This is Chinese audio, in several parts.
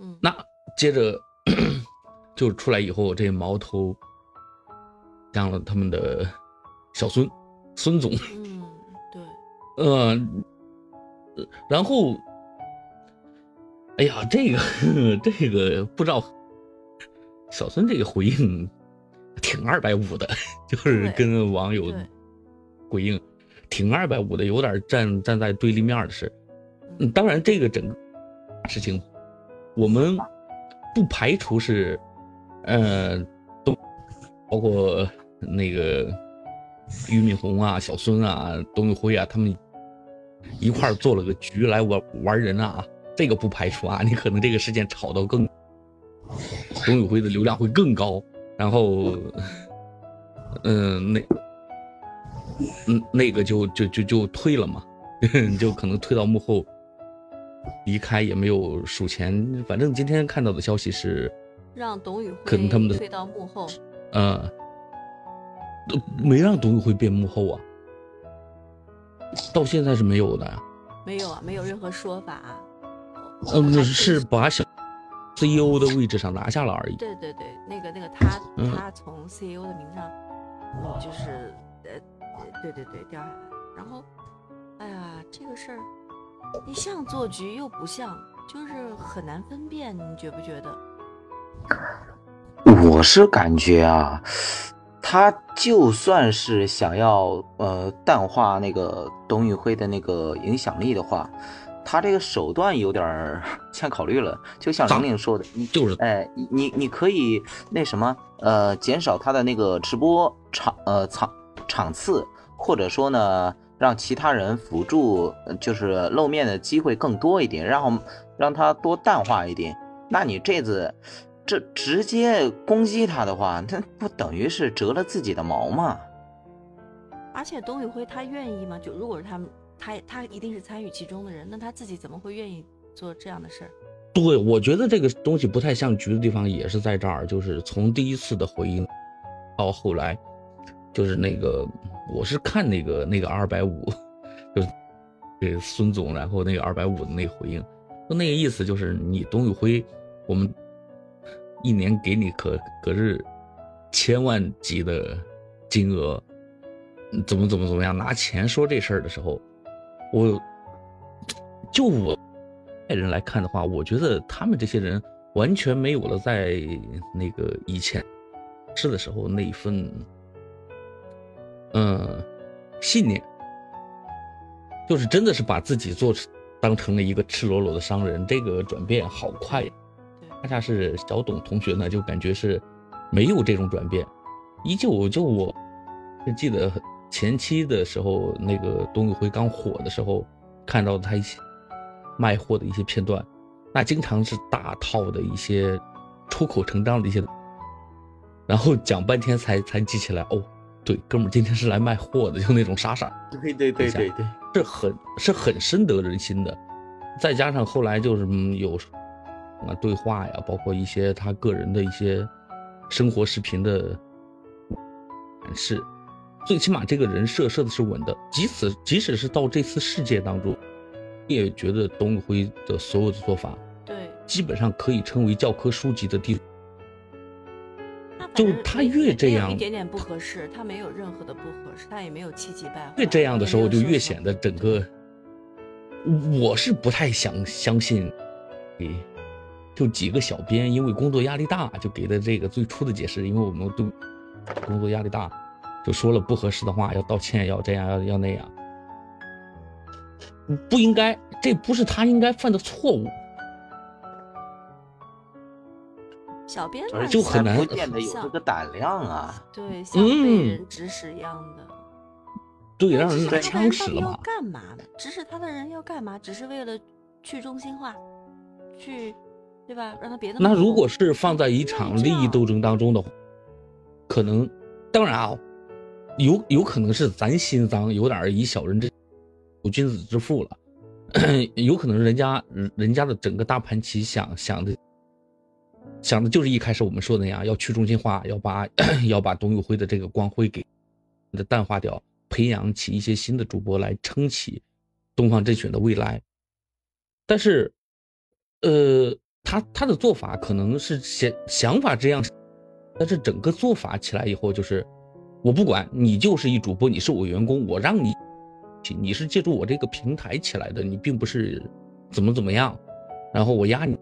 嗯，那接着 就出来以后，这矛头向了他们的小孙孙总，嗯，对，呃，然后，哎呀，这个这个不知道，小孙这个回应挺二百五的，就是跟网友，回应挺二百五的，有点站站在对立面的是。嗯，嗯当然这个整个事情，我们不排除是，呃，都包括那个俞敏洪啊、小孙啊、董宇辉啊，他们一块做了个局来玩玩人啊，这个不排除啊。你可能这个事件炒到更，董宇辉的流量会更高，然后，嗯、那，嗯，那个就就就就退了嘛，就可能退到幕后。离开也没有数钱，反正今天看到的消息是，让董宇辉可能他们的退到幕后，嗯，都没让董宇辉变幕后啊，到现在是没有的呀。没有啊，没有任何说法啊。嗯，还是把小 CEO 的位置上拿下了而已。对对对，那个那个他嗯他从 CEO 的名上，嗯，就是呃，呃对对对掉下来，然后，哎呀，这个事儿，你像做局又不像，就是很难分辨，你觉不觉得？我是感觉啊，他就算是想要呃淡化那个董宇辉的那个影响力的话，他这个手段有点儿欠考虑了。就像玲玲说的，你就是哎，你你你可以那什么呃减少他的那个直播场呃场场次，或者说呢让其他人辅助，呃就是露面的机会更多一点，然后让他多淡化一点。那你这次这直接攻击他的话，那不等于是折了自己的毛吗？而且董宇辉他愿意吗？就如果是他们，他他一定是参与其中的人，那他自己怎么会愿意做这样的事儿？对，我觉得这个东西不太像局的地方也是在这儿，就是从第一次的回应到后来，就是那个我是看那个那个二百五，就是给孙总，然后那个二百五的那回应，就那个意思就是你董宇辉，我们一年给你可可是千万级的金额，怎么怎么怎么样，拿钱说这事儿的时候，我就我外人来看的话，我觉得他们这些人完全没有了在那个以前是的时候那一份，嗯，信念，就是真的是把自己做当成了一个赤裸裸的商人，这个转变好快呀。恰恰是小董同学呢，就感觉是没有这种转变，依旧就我就记得前期的时候，那个董宇辉刚火的时候，看到他一些卖货的一些片段，那经常是大套的一些出口成章的一些，然后讲半天才才记起来，哦，对，哥们儿今天是来卖货的，就那种傻傻，对对对对对，是很是很深得人心的。再加上后来就是嗯有啊对话呀，包括一些他个人的一些生活视频的展示，最起码这个人设设的是稳的。即使即使是到这次事件当中，你也觉得董宇辉的所有的做法对，基本上可以称为教科书级的地。就他越这样一点点不合适，他没有任何的不合适，他也没有气急败坏。越这样的时候，就越显得整个，我是不太想相信，给，就几个小编因为工作压力大，就给的这个最初的解释，因为我们都工作压力大，就说了不合适的话，要道歉，要这样，要要那样，不应该，这不是他应该犯的错误。小编而且乱想就很难变得有这个胆量啊。对，像被嗯人指使一样的。对，让人拿枪使了嘛。干嘛呢？指使他的人要干嘛？只是为了去中心化，去，对吧？让他别那么那如果是放在一场利益斗争当中的话，可能，当然啊，有有可能是咱心脏有点以小人之有君子之腹了，有可能人家人家的整个大盘棋想想的想的就是一开始我们说的那样，要去中心化，要把 要把董宇辉的这个光辉给的淡化掉，培养起一些新的主播来撑起东方甄选的未来。但是，呃，他他的做法可能是想想法这样，但是整个做法起来以后就是，我不管你就是一主播，你是我员工，我让你，你是借助我这个平台起来的，你并不是怎么怎么样，然后我压你，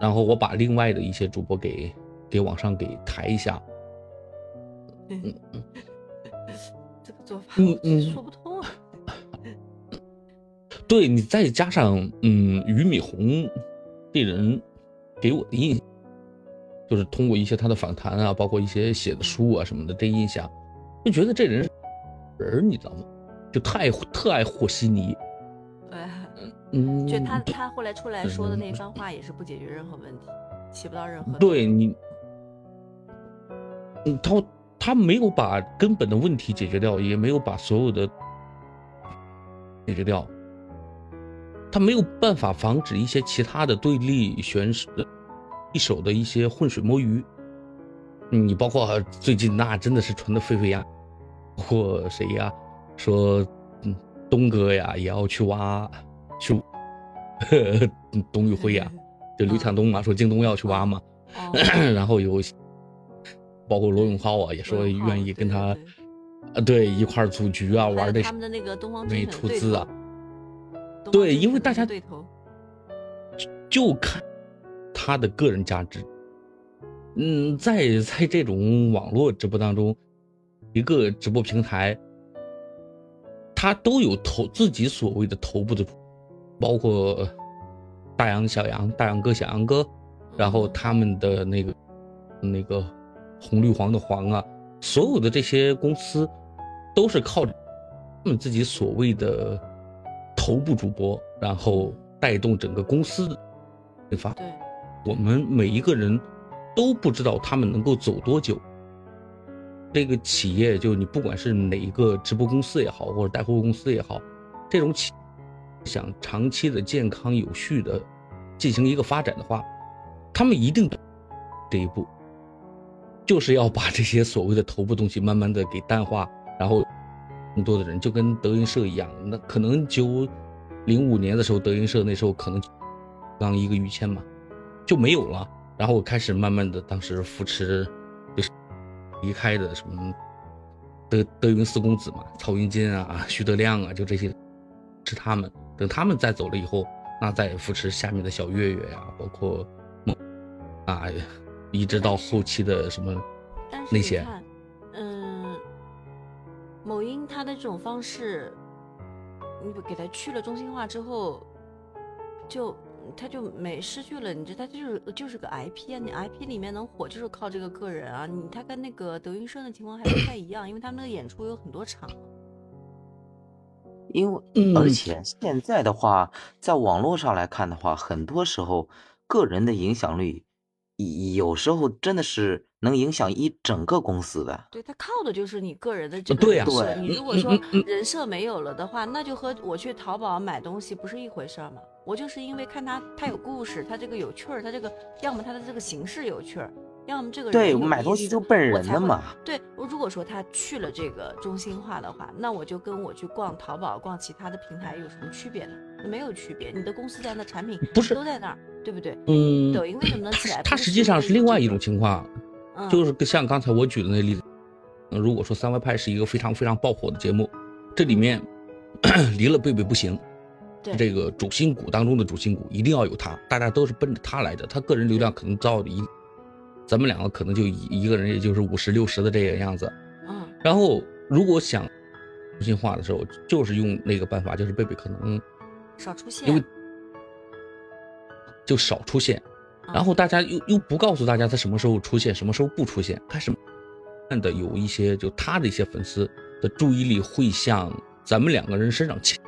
然后我把另外的一些主播给给往上给抬一下，嗯嗯，这个做法嗯嗯说不通啊。对你再加上嗯俞敏洪这人给我的印象，就是通过一些他的访谈啊，包括一些写的书啊什么的，这印象就觉得这人人你知道吗？就太特爱和稀泥，对，嗯，就他他后来出来说的那番话也是不解决任何问题，起不到任何对你，嗯，他他没有把根本的问题解决掉，也没有把所有的解决掉，他没有办法防止一些其他的对立选手一手的一些浑水摸鱼。你包括最近那真的是传的沸沸扬，或谁呀说，嗯，东哥呀也要去挖，去，董宇辉呀。就刘强东嘛，说京东要去挖嘛，哦 然后有包括罗永浩啊，也说愿意跟他对对啊，对一块儿组局啊，玩的他们的那个东方愿意甄选对出资啊对因为大家对头，就看他的个人价值。嗯，在在这种网络直播当中，一个直播平台，他都有头自己所谓的头部的主，包括大杨、小杨、大杨哥、小杨哥，然后他们的那个那个红绿黄的黄啊，所有的这些公司都是靠他们自己所谓的头部主播，然后带动整个公司的发。对，我们每一个人都不知道他们能够走多久。这个企业，就你不管是哪一个直播公司也好，或者带货公司也好，这种企想长期的健康有序的进行一个发展的话，他们一定这一步，就是要把这些所谓的头部东西慢慢的给淡化，然后更多的人就跟德云社一样，那可能九零五年的时候，德云社那时候可能刚一个于谦嘛，就没有了，然后开始慢慢的当时扶持就是离开的什么德德云四公子嘛，曹云金啊、徐德亮啊，就这些是他们。等他们再走了以后，那再扶持下面的小月月呀、包括梦啊，一直到后期的什么那些嗯，某音它的这种方式，你给他去了中心化之后，就他就没失去了，你知道，他就是就是个 IP 啊，你 IP 里面能火就是靠这个个人啊，你他跟那个德云社的情况还不太一样，因为他们那个演出有很多场，因为嗯而且现在的话，在网络上来看的话，很多时候个人的影响力，有时候真的是能影响一整个公司的。对，他靠的就是你个人的这个对啊人设。对你如果说人设没有了的话，那就和我去淘宝买东西不是一回事儿嘛。我就是因为看他他有故事，他这个有趣儿，他这个要么他的这个形式有趣儿，要么这个人对，有买东西就奔人的嘛。对，我如果说他去了这个中心化的话，那我就跟我去逛淘宝、逛其他的平台有什么区别呢？没有区别，你的公司在那，产品不是都在那儿，对不对？嗯，抖音为什么能起来？它实际上是另外一种情况，嗯，就是像刚才我举的那例子，呃如果说三外派是一个非常非常爆火的节目，这里面 离了贝贝不行，对这个主心骨当中的主心骨一定要有他，大家都是奔着他来的，他个人流量可能到一，咱们两个可能就一一个人也就是五十六十的这个样子，嗯然后如果想中心化的时候，就是用那个办法，就是贝贝可能少出现，因为就少出现，嗯然后大家又又不告诉大家他什么时候出现，什么时候不出现，开始慢慢的有一些就他的一些粉丝的注意力会向咱们两个人身上倾，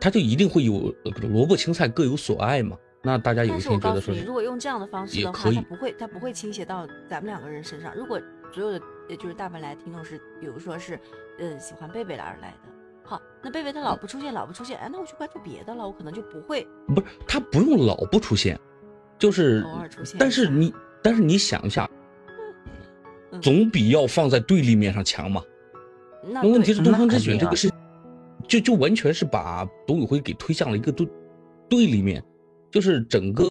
他就一定会有呃萝卜青菜各有所爱嘛。那大家有一天觉得说你如果用这样的方式的话，它不会，它不会倾斜到咱们两个人身上。如果所有的，也就是大部分来听众是，比如说是，呃，喜欢贝贝而来的，好，那贝贝他老不出现，老不出现，哎，那我去关注别的了，我可能就不会不是他不用老不出现，就是偶尔出现。但是你但是你想一下，嗯总比要放在对立面上强嘛。那那问题是东方之那肯定啊选这个是，就就完全是把董宇辉给推向了一个对对立面，就是整个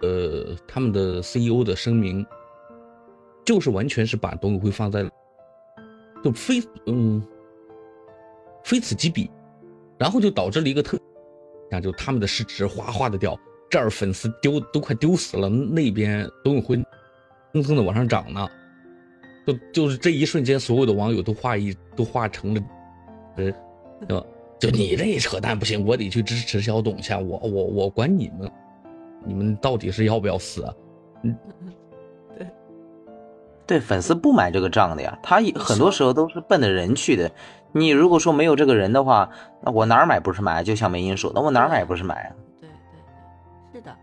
呃他们的 CEO 的声明，就是完全是把董宇辉放在了就非嗯非此即彼，然后就导致了一个特，像就他们的市值哗哗的掉，这儿粉丝丢都快丢死了，那边董宇辉蹭蹭的往上涨呢，就就是这一瞬间，所有的网友都化一都化成了，呃，对吧？就你这扯淡不行，我得去支持小董去，我我我管你们，你们到底是要不要死啊？嗯，对，对，粉丝不买这个账的呀，他很多时候都是奔着人去的。你如果说没有这个人的话，那我哪儿买不是买？就像梅英说，那我哪儿买不是买啊？对对对，是的。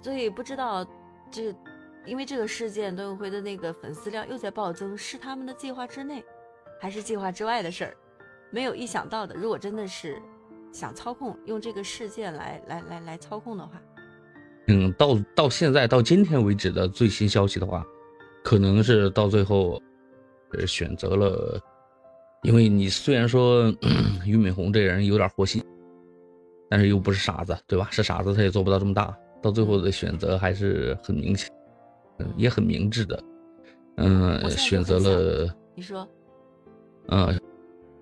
所以不知道，这因为这个事件，董永辉的那个粉丝量又在暴增，是他们的计划之内，还是计划之外的事儿？没有意想到的。如果真的是想操控，用这个事件来来来来操控的话，嗯，到到现在到今天为止的最新消息的话，可能是到最后，呃，选择了。因为你虽然说 俞敏洪这人有点活心，但是又不是傻子，对吧？是傻子他也做不到这么大。到最后的选择还是很明显，嗯，也很明智的，嗯，选择了你说，嗯，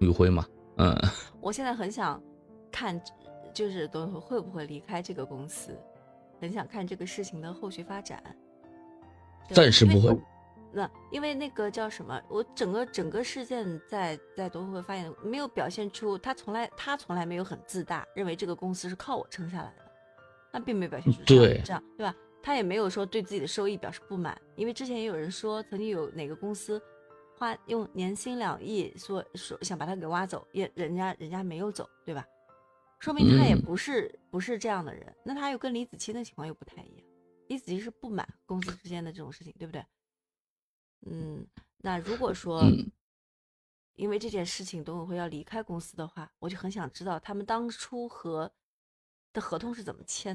宇辉嘛，嗯，我现在很想看，就是董宇辉会不会离开这个公司，很想看这个事情的后续发展。暂时不会。那因为那个叫什么，我整个整个事件在在董宇辉发言没有表现出他从来他从来没有很自大，认为这个公司是靠我撑下来的，他并没有表现出对这样对吧？他也没有说对自己的收益表示不满，因为之前也有人说曾经有哪个公司花用年薪两亿说说想把他给挖走，也人家人家没有走，对吧？说明他也不是不是这样的人。那他又跟李子柒的情况又不太一样，李子柒是不满公司之间的这种事情，对不对？嗯，那如果说因为这件事情董宇辉要离开公司的话，我就很想知道他们当初和的合同是怎么签。